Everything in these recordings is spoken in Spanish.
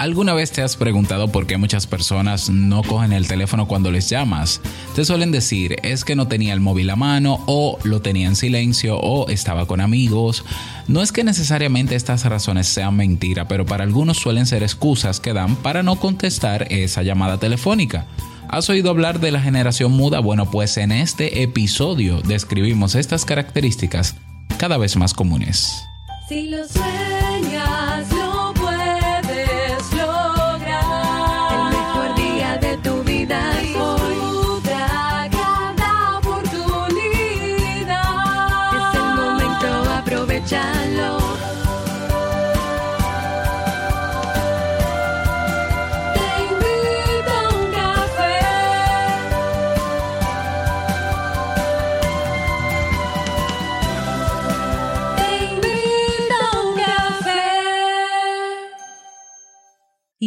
¿Alguna vez te has preguntado por qué muchas personas no cogen el teléfono cuando les llamas? Te suelen decir es que no tenía el móvil a mano o lo tenía en silencio o estaba con amigos. No es que necesariamente estas razones sean mentira, pero para algunos suelen ser excusas que dan para no contestar esa llamada telefónica. ¿Has oído hablar de la generación muda? Bueno, pues en este episodio describimos estas características cada vez más comunes. Si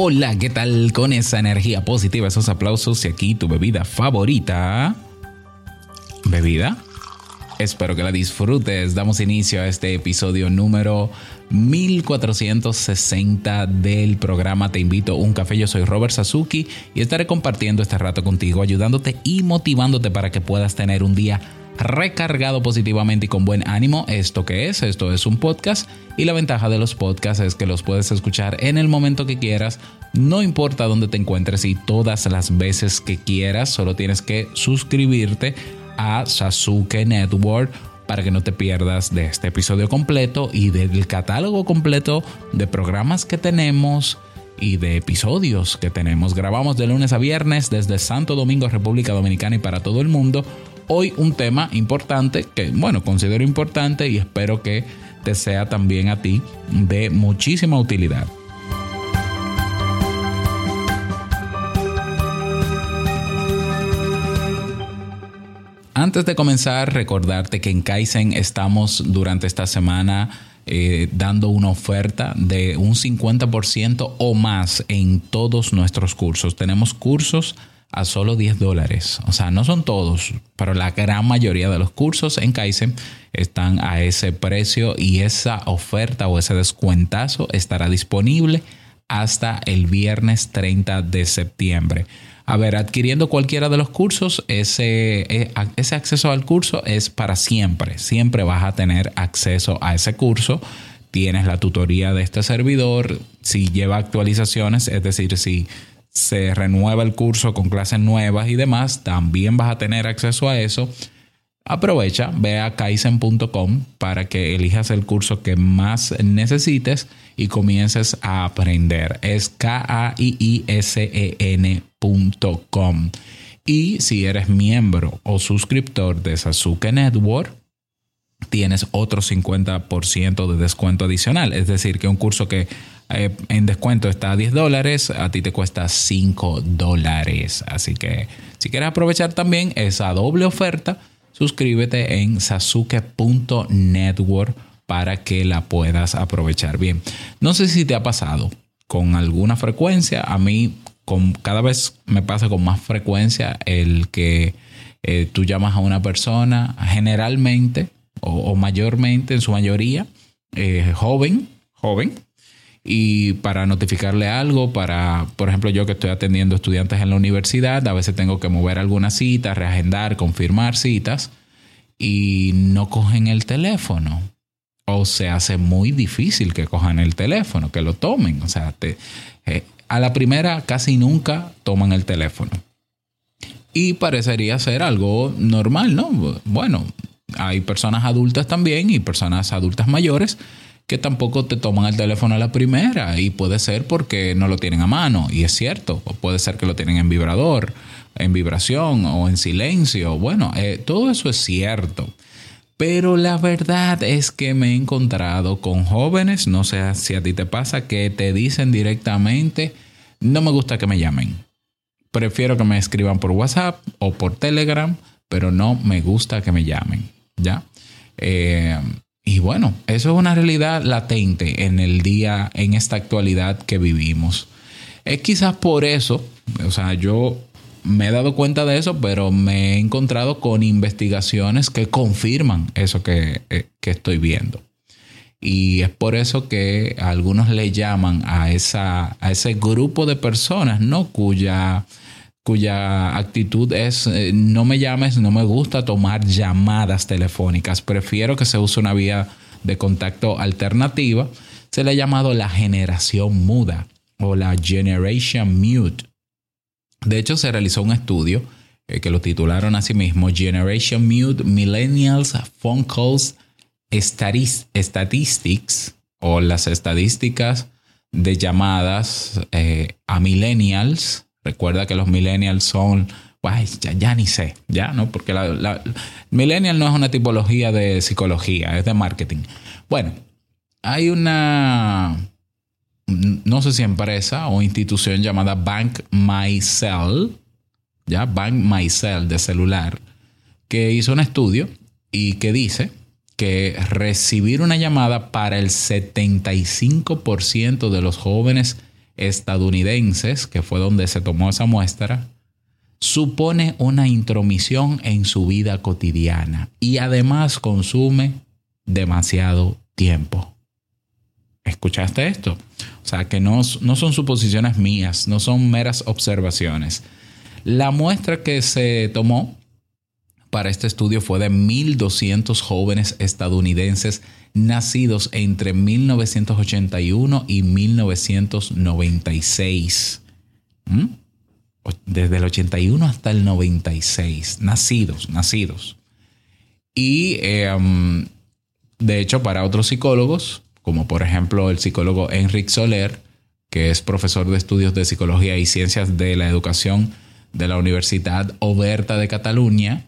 Hola, ¿qué tal con esa energía positiva, esos aplausos y aquí tu bebida favorita? ¿Bebida? Espero que la disfrutes. Damos inicio a este episodio número 1460 del programa Te invito a un café. Yo soy Robert Sasuki y estaré compartiendo este rato contigo, ayudándote y motivándote para que puedas tener un día recargado positivamente y con buen ánimo. ¿Esto que es? Esto es un podcast y la ventaja de los podcasts es que los puedes escuchar en el momento que quieras, no importa dónde te encuentres y todas las veces que quieras, solo tienes que suscribirte a Sasuke Network para que no te pierdas de este episodio completo y del catálogo completo de programas que tenemos y de episodios que tenemos. Grabamos de lunes a viernes desde Santo Domingo, República Dominicana y para todo el mundo. Hoy un tema importante que, bueno, considero importante y espero que te sea también a ti de muchísima utilidad. Antes de comenzar, recordarte que en Kaizen estamos durante esta semana eh, dando una oferta de un 50% o más en todos nuestros cursos. Tenemos cursos a solo 10 dólares. O sea, no son todos, pero la gran mayoría de los cursos en Kaizen están a ese precio y esa oferta o ese descuentazo estará disponible hasta el viernes 30 de septiembre. A ver, adquiriendo cualquiera de los cursos, ese, eh, ese acceso al curso es para siempre. Siempre vas a tener acceso a ese curso. Tienes la tutoría de este servidor. Si lleva actualizaciones, es decir, si se renueva el curso con clases nuevas y demás, también vas a tener acceso a eso. Aprovecha, ve a kaizen.com para que elijas el curso que más necesites y comiences a aprender. Es K-A-I-I-S-E-N.com. Y si eres miembro o suscriptor de Sasuke Network, tienes otro 50% de descuento adicional. Es decir, que un curso que eh, en descuento está a 10 dólares, a ti te cuesta 5 dólares. Así que si quieres aprovechar también esa doble oferta, suscríbete en sasuke.network para que la puedas aprovechar bien. No sé si te ha pasado con alguna frecuencia, a mí con, cada vez me pasa con más frecuencia el que eh, tú llamas a una persona, generalmente o, mayormente, en su mayoría, eh, joven, joven, y para notificarle algo, para, por ejemplo, yo que estoy atendiendo estudiantes en la universidad, a veces tengo que mover algunas citas, reagendar, confirmar citas y no cogen el teléfono. O se hace muy difícil que cojan el teléfono, que lo tomen. O sea, te, eh, a la primera casi nunca toman el teléfono. Y parecería ser algo normal, ¿no? Bueno, hay personas adultas también y personas adultas mayores que tampoco te toman el teléfono a la primera y puede ser porque no lo tienen a mano y es cierto, o puede ser que lo tienen en vibrador, en vibración o en silencio, bueno, eh, todo eso es cierto. Pero la verdad es que me he encontrado con jóvenes, no sé si a ti te pasa, que te dicen directamente, no me gusta que me llamen. prefiero que me escriban por WhatsApp o por Telegram, pero no me gusta que me llamen, ¿ya? Eh, y bueno, eso es una realidad latente en el día, en esta actualidad que vivimos. Es quizás por eso, o sea, yo me he dado cuenta de eso, pero me he encontrado con investigaciones que confirman eso que, eh, que estoy viendo. Y es por eso que algunos le llaman a, esa, a ese grupo de personas, ¿no? Cuya, cuya actitud es, eh, no me llames, no me gusta tomar llamadas telefónicas, prefiero que se use una vía de contacto alternativa. Se le ha llamado la generación muda o la generation mute. De hecho, se realizó un estudio eh, que lo titularon así mismo, Generation Mute Millennials Phone Calls Statis- Statistics o las estadísticas de llamadas eh, a millennials. Recuerda que los millennials son, ya, ni sé, ya, ¿no? Porque la, millennial no es una tipología de psicología, es de marketing. Bueno, hay una, no sé si empresa o institución llamada Bank MyCell, ya, Bank MyCell de celular, que hizo un estudio y que dice que recibir una llamada para el 75% de los jóvenes estadounidenses, que fue donde se tomó esa muestra, supone una intromisión en su vida cotidiana y además consume demasiado tiempo. ¿Escuchaste esto? O sea, que no, no son suposiciones mías, no son meras observaciones. La muestra que se tomó para este estudio fue de 1.200 jóvenes estadounidenses nacidos entre 1981 y 1996. ¿Mm? Desde el 81 hasta el 96. Nacidos, nacidos. Y eh, um, de hecho, para otros psicólogos, como por ejemplo el psicólogo Enric Soler, que es profesor de estudios de psicología y ciencias de la educación de la Universidad Oberta de Cataluña,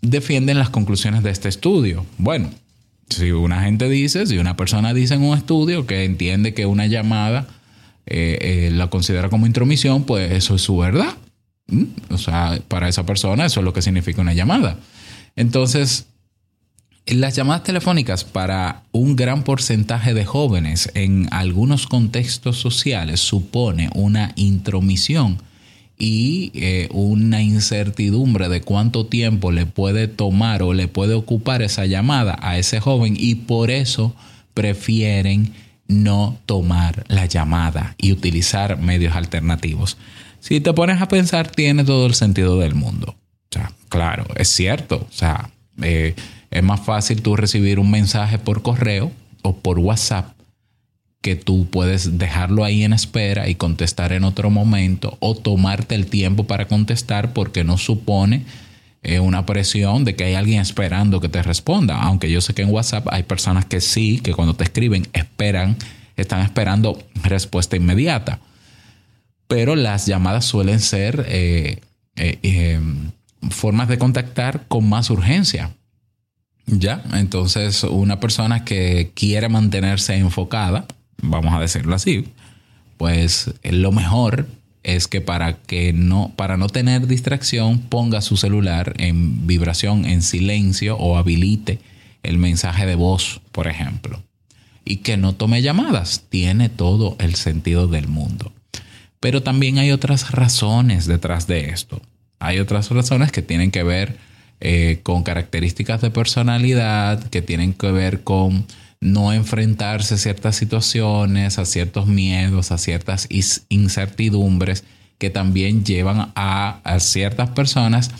defienden las conclusiones de este estudio. Bueno, si una gente dice, si una persona dice en un estudio que entiende que una llamada eh, eh, la considera como intromisión, pues eso es su verdad. ¿Mm? O sea, para esa persona eso es lo que significa una llamada. Entonces, las llamadas telefónicas para un gran porcentaje de jóvenes en algunos contextos sociales supone una intromisión y eh, una incertidumbre de cuánto tiempo le puede tomar o le puede ocupar esa llamada a ese joven y por eso prefieren no tomar la llamada y utilizar medios alternativos. Si te pones a pensar, tiene todo el sentido del mundo. O sea, claro, es cierto. O sea, eh, es más fácil tú recibir un mensaje por correo o por WhatsApp que tú puedes dejarlo ahí en espera y contestar en otro momento o tomarte el tiempo para contestar porque no supone eh, una presión de que hay alguien esperando que te responda. Aunque yo sé que en WhatsApp hay personas que sí, que cuando te escriben esperan, están esperando respuesta inmediata. Pero las llamadas suelen ser eh, eh, formas de contactar con más urgencia. Ya, entonces una persona que quiere mantenerse enfocada, vamos a decirlo así, pues lo mejor es que para que no para no tener distracción ponga su celular en vibración en silencio o habilite el mensaje de voz, por ejemplo, y que no tome llamadas, tiene todo el sentido del mundo. Pero también hay otras razones detrás de esto. Hay otras razones que tienen que ver eh, con características de personalidad, que tienen que ver con no enfrentarse a ciertas situaciones, a ciertos miedos, a ciertas incertidumbres que también llevan a, a ciertas personas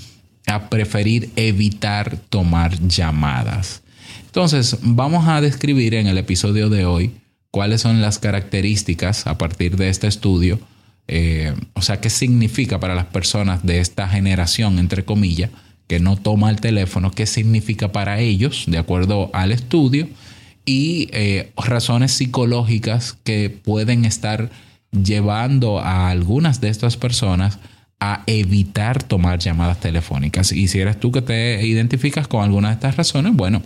a preferir evitar tomar llamadas. Entonces, vamos a describir en el episodio de hoy cuáles son las características a partir de este estudio, eh, o sea, qué significa para las personas de esta generación, entre comillas, que no toma el teléfono, qué significa para ellos, de acuerdo al estudio, y eh, razones psicológicas que pueden estar llevando a algunas de estas personas a evitar tomar llamadas telefónicas. Y si eres tú que te identificas con alguna de estas razones, bueno,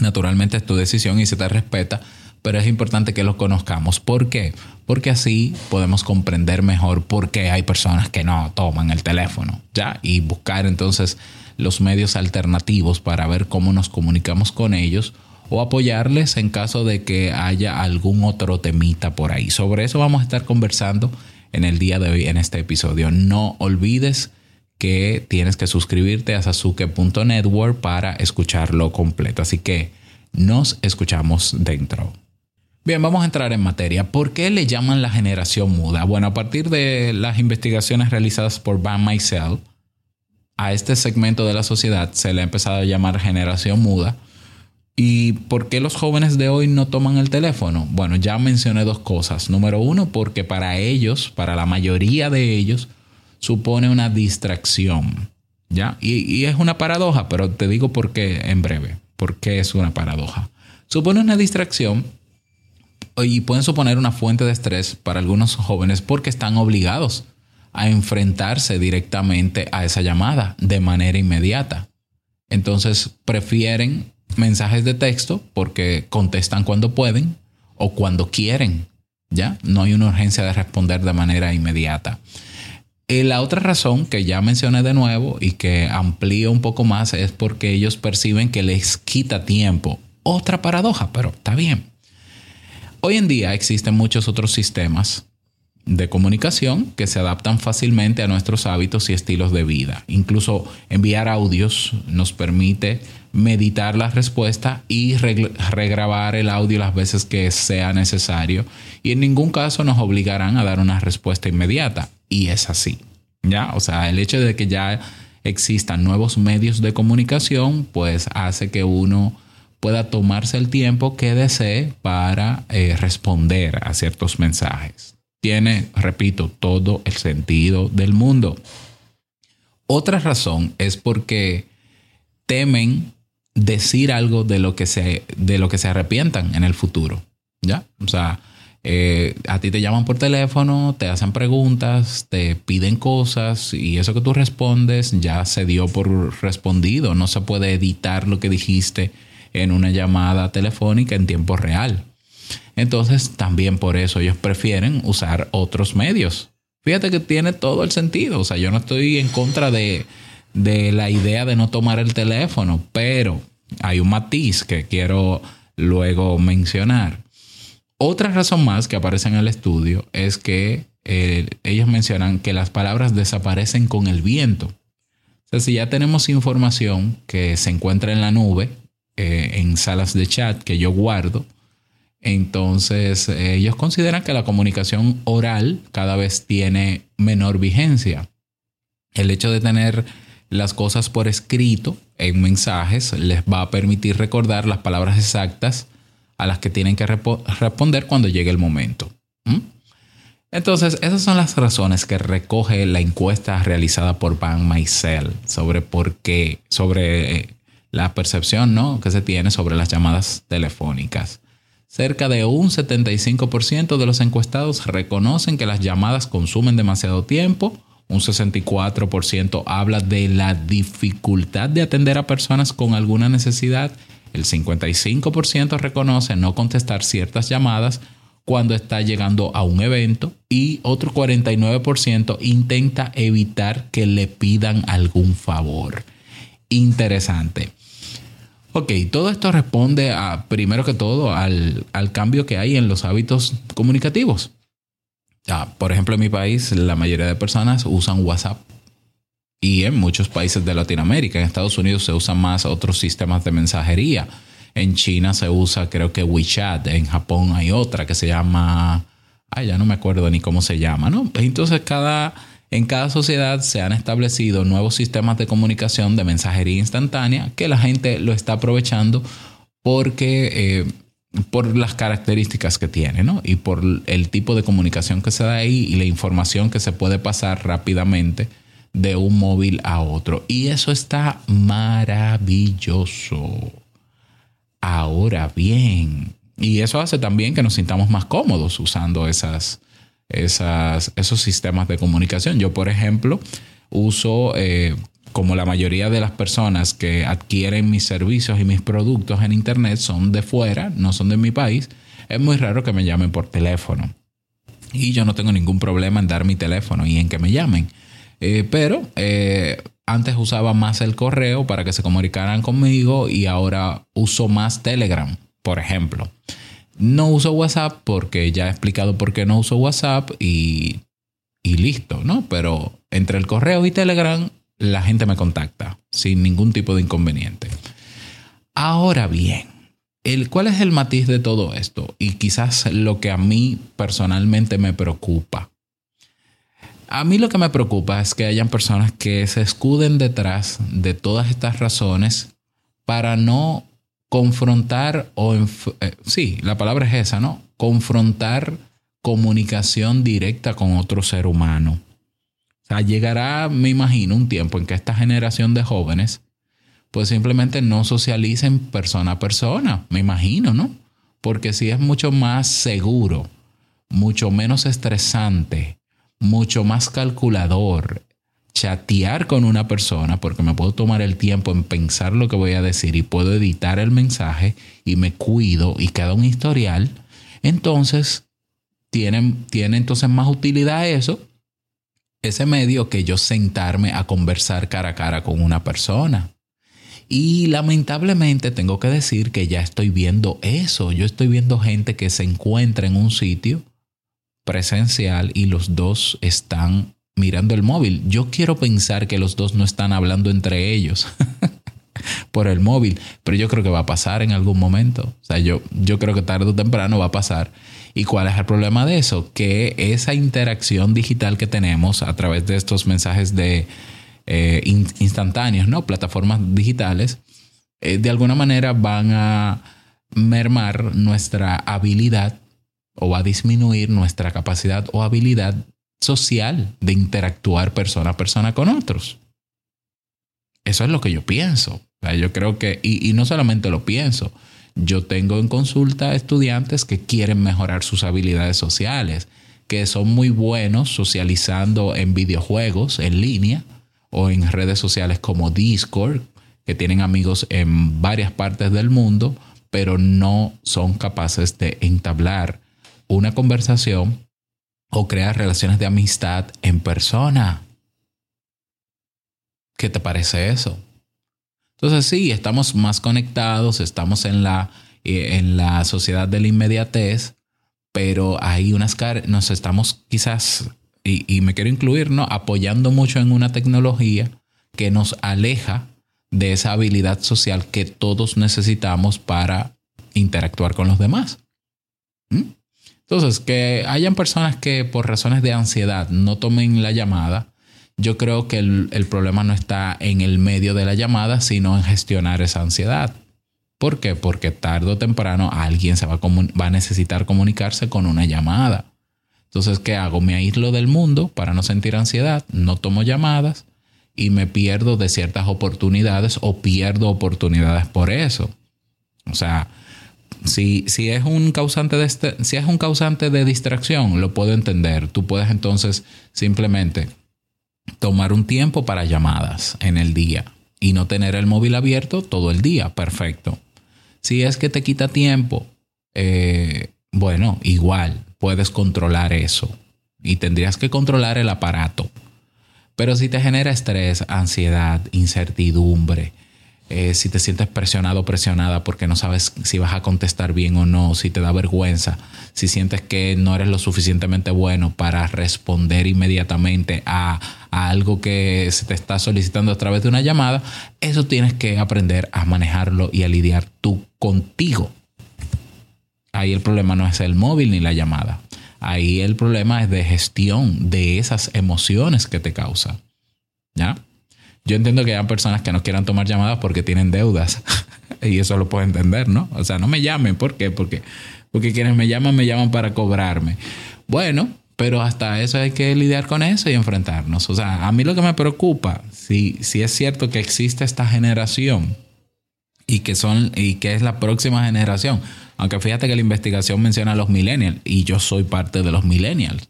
naturalmente es tu decisión y se te respeta, pero es importante que lo conozcamos. ¿Por qué? Porque así podemos comprender mejor por qué hay personas que no toman el teléfono, ¿ya? Y buscar entonces los medios alternativos para ver cómo nos comunicamos con ellos o apoyarles en caso de que haya algún otro temita por ahí. Sobre eso vamos a estar conversando en el día de hoy en este episodio. No olvides que tienes que suscribirte a sasuke.network para escucharlo completo. Así que nos escuchamos dentro. Bien, vamos a entrar en materia. ¿Por qué le llaman la generación muda? Bueno, a partir de las investigaciones realizadas por Van Myself, a este segmento de la sociedad se le ha empezado a llamar generación muda. ¿Y por qué los jóvenes de hoy no toman el teléfono? Bueno, ya mencioné dos cosas. Número uno, porque para ellos, para la mayoría de ellos, supone una distracción. ¿Ya? Y, y es una paradoja, pero te digo por qué en breve. ¿Por qué es una paradoja? Supone una distracción y pueden suponer una fuente de estrés para algunos jóvenes porque están obligados a enfrentarse directamente a esa llamada de manera inmediata. Entonces prefieren mensajes de texto porque contestan cuando pueden o cuando quieren. ¿Ya? No hay una urgencia de responder de manera inmediata. Y la otra razón que ya mencioné de nuevo y que amplío un poco más es porque ellos perciben que les quita tiempo. Otra paradoja, pero está bien. Hoy en día existen muchos otros sistemas de comunicación que se adaptan fácilmente a nuestros hábitos y estilos de vida. Incluso enviar audios nos permite meditar la respuesta y regrabar el audio las veces que sea necesario y en ningún caso nos obligarán a dar una respuesta inmediata y es así. ¿Ya? O sea, el hecho de que ya existan nuevos medios de comunicación pues hace que uno pueda tomarse el tiempo que desee para eh, responder a ciertos mensajes. Tiene, repito, todo el sentido del mundo. Otra razón es porque temen decir algo de lo que se, de lo que se arrepientan en el futuro. ¿Ya? O sea, eh, a ti te llaman por teléfono, te hacen preguntas, te piden cosas y eso que tú respondes ya se dio por respondido. No se puede editar lo que dijiste en una llamada telefónica en tiempo real. Entonces, también por eso ellos prefieren usar otros medios. Fíjate que tiene todo el sentido. O sea, yo no estoy en contra de, de la idea de no tomar el teléfono, pero hay un matiz que quiero luego mencionar. Otra razón más que aparece en el estudio es que eh, ellos mencionan que las palabras desaparecen con el viento. O sea, si ya tenemos información que se encuentra en la nube, eh, en salas de chat que yo guardo. Entonces, eh, ellos consideran que la comunicación oral cada vez tiene menor vigencia. El hecho de tener las cosas por escrito en mensajes les va a permitir recordar las palabras exactas a las que tienen que responder cuando llegue el momento. Entonces, esas son las razones que recoge la encuesta realizada por Van Maisel sobre por qué, sobre eh, la percepción ¿no? que se tiene sobre las llamadas telefónicas. Cerca de un 75% de los encuestados reconocen que las llamadas consumen demasiado tiempo. Un 64% habla de la dificultad de atender a personas con alguna necesidad. El 55% reconoce no contestar ciertas llamadas cuando está llegando a un evento y otro 49% intenta evitar que le pidan algún favor. Interesante. Ok, todo esto responde a, primero que todo, al, cambio que hay en los hábitos comunicativos. Por ejemplo, en mi país, la mayoría de personas usan WhatsApp. Y en muchos países de Latinoamérica, en Estados Unidos se usan más otros sistemas de mensajería. En China se usa, creo que WeChat. En Japón hay otra que se llama. Ay, ya no me acuerdo ni cómo se llama, ¿no? Entonces, cada en cada sociedad se han establecido nuevos sistemas de comunicación de mensajería instantánea que la gente lo está aprovechando porque eh, por las características que tiene, ¿no? Y por el tipo de comunicación que se da ahí y la información que se puede pasar rápidamente de un móvil a otro. Y eso está maravilloso. Ahora bien, y eso hace también que nos sintamos más cómodos usando esas, esas, esos sistemas de comunicación. Yo, por ejemplo, uso, eh, como la mayoría de las personas que adquieren mis servicios y mis productos en Internet son de fuera, no son de mi país, es muy raro que me llamen por teléfono. Y yo no tengo ningún problema en dar mi teléfono y en que me llamen. Eh, pero eh, antes usaba más el correo para que se comunicaran conmigo y ahora uso más Telegram, por ejemplo. No uso WhatsApp porque ya he explicado por qué no uso WhatsApp y, y listo, ¿no? Pero entre el correo y Telegram la gente me contacta sin ningún tipo de inconveniente. Ahora bien, el, ¿cuál es el matiz de todo esto? Y quizás lo que a mí personalmente me preocupa. A mí lo que me preocupa es que hayan personas que se escuden detrás de todas estas razones para no confrontar o... eh, sí, la palabra es esa, ¿no? Confrontar comunicación directa con otro ser humano. Sea, llegará, me imagino, un tiempo en que esta generación de jóvenes pues simplemente no socialicen persona a persona, me imagino, ¿no? Porque si es mucho más seguro, mucho menos estresante, mucho más calculador chatear con una persona porque me puedo tomar el tiempo en pensar lo que voy a decir y puedo editar el mensaje y me cuido y queda un historial, entonces tiene, tiene entonces más utilidad eso, ese medio que yo sentarme a conversar cara a cara con una persona. Y lamentablemente tengo que decir que ya estoy viendo eso. Yo estoy viendo gente que se encuentra en un sitio presencial y los dos están mirando el móvil. Yo quiero pensar que los dos no están hablando entre ellos por el móvil, pero yo creo que va a pasar en algún momento. O sea, yo, yo creo que tarde o temprano va a pasar. ¿Y cuál es el problema de eso? Que esa interacción digital que tenemos a través de estos mensajes de eh, in- instantáneos, ¿no? Plataformas digitales, eh, de alguna manera van a mermar nuestra habilidad o va a disminuir nuestra capacidad o habilidad social de interactuar persona a persona con otros. Eso es lo que yo pienso. Yo creo que, y, y no solamente lo pienso, yo tengo en consulta estudiantes que quieren mejorar sus habilidades sociales, que son muy buenos socializando en videojuegos en línea o en redes sociales como Discord, que tienen amigos en varias partes del mundo, pero no son capaces de entablar una conversación o crear relaciones de amistad en persona. ¿Qué te parece eso? Entonces sí, estamos más conectados, estamos en la, eh, en la sociedad de la inmediatez, pero hay unas nos estamos quizás, y, y me quiero incluir, ¿no? Apoyando mucho en una tecnología que nos aleja de esa habilidad social que todos necesitamos para interactuar con los demás. ¿Mm? Entonces, que hayan personas que por razones de ansiedad no tomen la llamada, yo creo que el, el problema no está en el medio de la llamada, sino en gestionar esa ansiedad. ¿Por qué? Porque tarde o temprano alguien se va a, va a necesitar comunicarse con una llamada. Entonces, ¿qué hago? Me aíslo del mundo para no sentir ansiedad, no tomo llamadas y me pierdo de ciertas oportunidades o pierdo oportunidades por eso. O sea, si, si es un causante de este- si es un causante de distracción, lo puedo entender. Tú puedes entonces simplemente tomar un tiempo para llamadas en el día y no tener el móvil abierto todo el día. Perfecto. Si es que te quita tiempo, eh, bueno, igual puedes controlar eso y tendrías que controlar el aparato. Pero si te genera estrés, ansiedad, incertidumbre, eh, si te sientes presionado o presionada porque no sabes si vas a contestar bien o no, si te da vergüenza, si sientes que no eres lo suficientemente bueno para responder inmediatamente a, algo que se te está solicitando a través de una llamada, eso tienes que aprender a manejarlo y a lidiar tú contigo. Ahí el problema no es el móvil ni la llamada. Ahí el problema es de gestión de esas emociones que te causa. ¿Ya? Yo entiendo que hay personas que no quieran tomar llamadas porque tienen deudas. y eso lo puedo entender, ¿no? O sea, no me llamen. ¿Por qué? Porque, porque quienes me llaman, me llaman para cobrarme. Bueno, pero hasta eso hay que lidiar con eso y enfrentarnos. O sea, a mí lo que me preocupa, si, si es cierto que existe esta generación y que son y que es la próxima generación. Aunque fíjate que la investigación menciona a los millennials y yo soy parte de los millennials.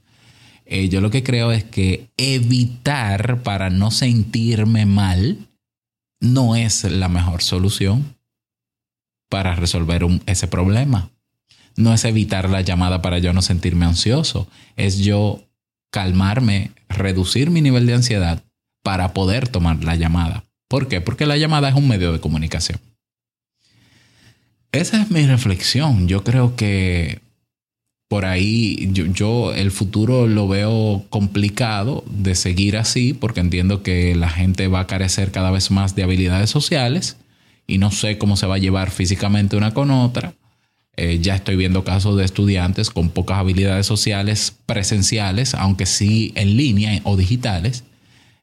Eh, yo lo que creo es que evitar para no sentirme mal no es la mejor solución para resolver ese problema. no es evitar la llamada para yo no sentirme ansioso, es yo calmarme, reducir mi nivel de ansiedad para poder tomar la llamada. ¿Por qué? Porque la llamada es un medio de comunicación. Esa es mi reflexión. Yo creo que por ahí yo, el futuro lo veo complicado de seguir así porque entiendo que la gente va a carecer cada vez más de habilidades sociales y no sé cómo se va a llevar físicamente una con otra. Eh, ya estoy viendo casos de estudiantes con pocas habilidades sociales presenciales, aunque sí en línea o digitales.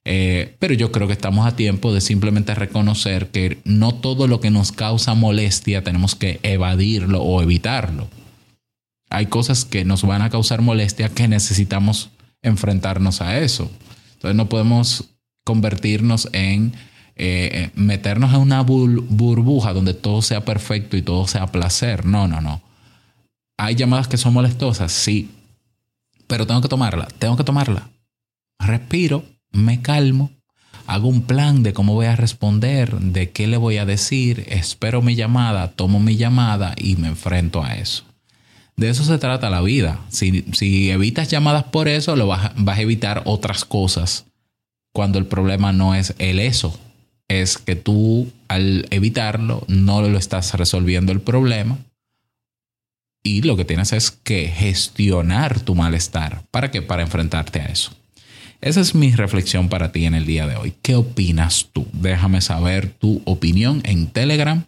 Eh, pero yo creo que estamos a tiempo de simplemente reconocer que no todo lo que nos causa molestia tenemos que evadirlo o evitarlo. Hay cosas que nos van a causar molestia que necesitamos enfrentarnos a eso. Entonces no podemos convertirnos en eh, meternos en una bur- burbuja donde todo sea perfecto y todo sea placer. No, no, no. Hay llamadas que son molestosas, sí, pero tengo que tomarla, tengo que tomarla. Respiro, me calmo, hago un plan de cómo voy a responder, de qué le voy a decir, espero mi llamada, tomo mi llamada y me enfrento a eso. De eso se trata la vida. Si, si evitas llamadas por eso, lo vas, vas a evitar otras cosas cuando el problema no es el eso. Es que tú al evitarlo no lo estás resolviendo el problema y lo que tienes es que gestionar tu malestar. ¿Para qué? Para enfrentarte a eso. Esa es mi reflexión para ti en el día de hoy. ¿Qué opinas tú? Déjame saber tu opinión en Telegram.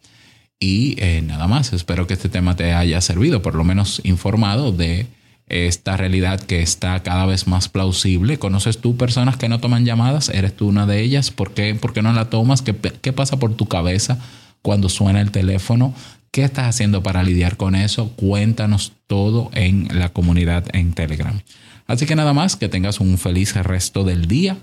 Y eh, nada más, espero que este tema te haya servido, por lo menos informado de esta realidad que está cada vez más plausible. ¿Conoces tú personas que no toman llamadas? ¿Eres tú una de ellas? ¿Por qué, ¿Por qué no la tomas? ¿Qué, ¿Qué pasa por tu cabeza cuando suena el teléfono? ¿Qué estás haciendo para lidiar con eso? Cuéntanos todo en la comunidad en Telegram. Así que nada más, que tengas un feliz resto del día.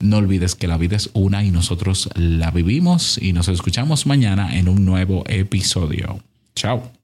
No olvides que la vida es una y nosotros la vivimos y nos escuchamos mañana en un nuevo episodio. Chao.